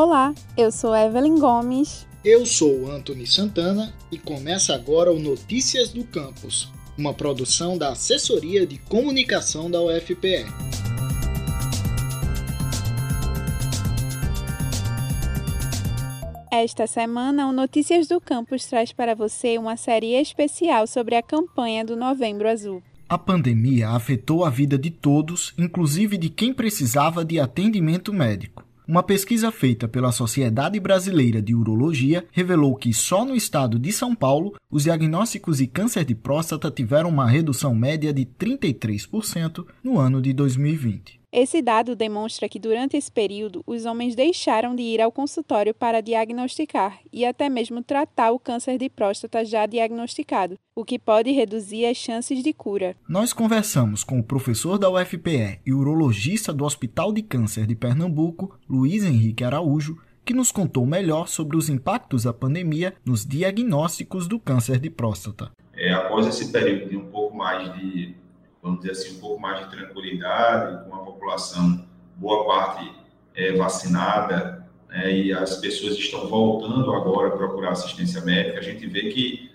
Olá, eu sou Evelyn Gomes. Eu sou Anthony Santana e começa agora o Notícias do Campus, uma produção da Assessoria de Comunicação da UFPE. Esta semana, o Notícias do Campus traz para você uma série especial sobre a campanha do Novembro Azul. A pandemia afetou a vida de todos, inclusive de quem precisava de atendimento médico. Uma pesquisa feita pela Sociedade Brasileira de Urologia revelou que só no estado de São Paulo os diagnósticos de câncer de próstata tiveram uma redução média de 33% no ano de 2020. Esse dado demonstra que durante esse período os homens deixaram de ir ao consultório para diagnosticar e até mesmo tratar o câncer de próstata já diagnosticado, o que pode reduzir as chances de cura. Nós conversamos com o professor da UFPE e urologista do Hospital de Câncer de Pernambuco, Luiz Henrique Araújo, que nos contou melhor sobre os impactos da pandemia nos diagnósticos do câncer de próstata. É, após esse período de um pouco mais de vamos dizer assim, um pouco mais de tranquilidade, com a população, boa parte é, vacinada, né, e as pessoas estão voltando agora a procurar assistência médica, a gente vê que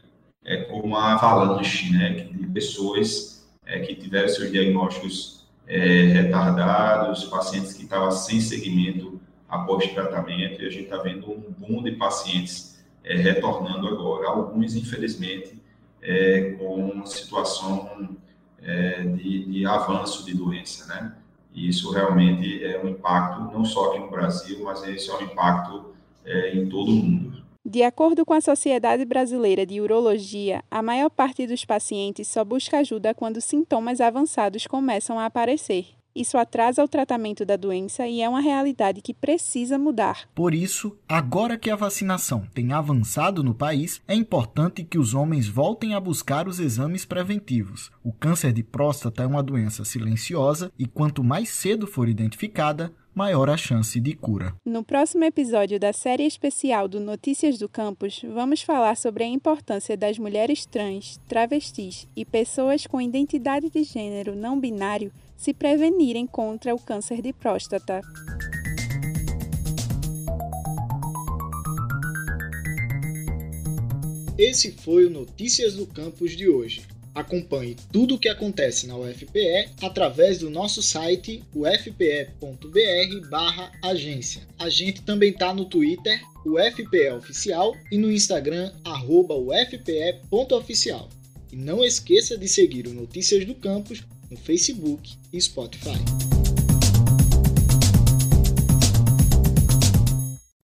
é como uma avalanche né, de pessoas é, que tiveram seus diagnósticos é, retardados, pacientes que estavam sem segmento após tratamento, e a gente está vendo um boom de pacientes é, retornando agora. Alguns, infelizmente, é, com situação é, de, de, avanço de doença, né? E isso realmente é um impacto não só aqui no Brasil, mas esse é um impacto é, em todo o mundo. De acordo com a Sociedade Brasileira de Urologia, a maior parte dos pacientes só busca ajuda quando sintomas avançados começam a aparecer. Isso atrasa o tratamento da doença e é uma realidade que precisa mudar. Por isso, agora que a vacinação tem avançado no país, é importante que os homens voltem a buscar os exames preventivos. O câncer de próstata é uma doença silenciosa e quanto mais cedo for identificada, maior a chance de cura. No próximo episódio da série especial do Notícias do Campus, vamos falar sobre a importância das mulheres trans, travestis e pessoas com identidade de gênero não binário se prevenirem contra o câncer de próstata. Esse foi o Notícias do Campus de hoje. Acompanhe tudo o que acontece na UFPE através do nosso site ufpe.br/agência. A gente também está no Twitter, UFPE Oficial, e no Instagram, ufpe.oficial. E não esqueça de seguir o Notícias do Campus no Facebook e Spotify.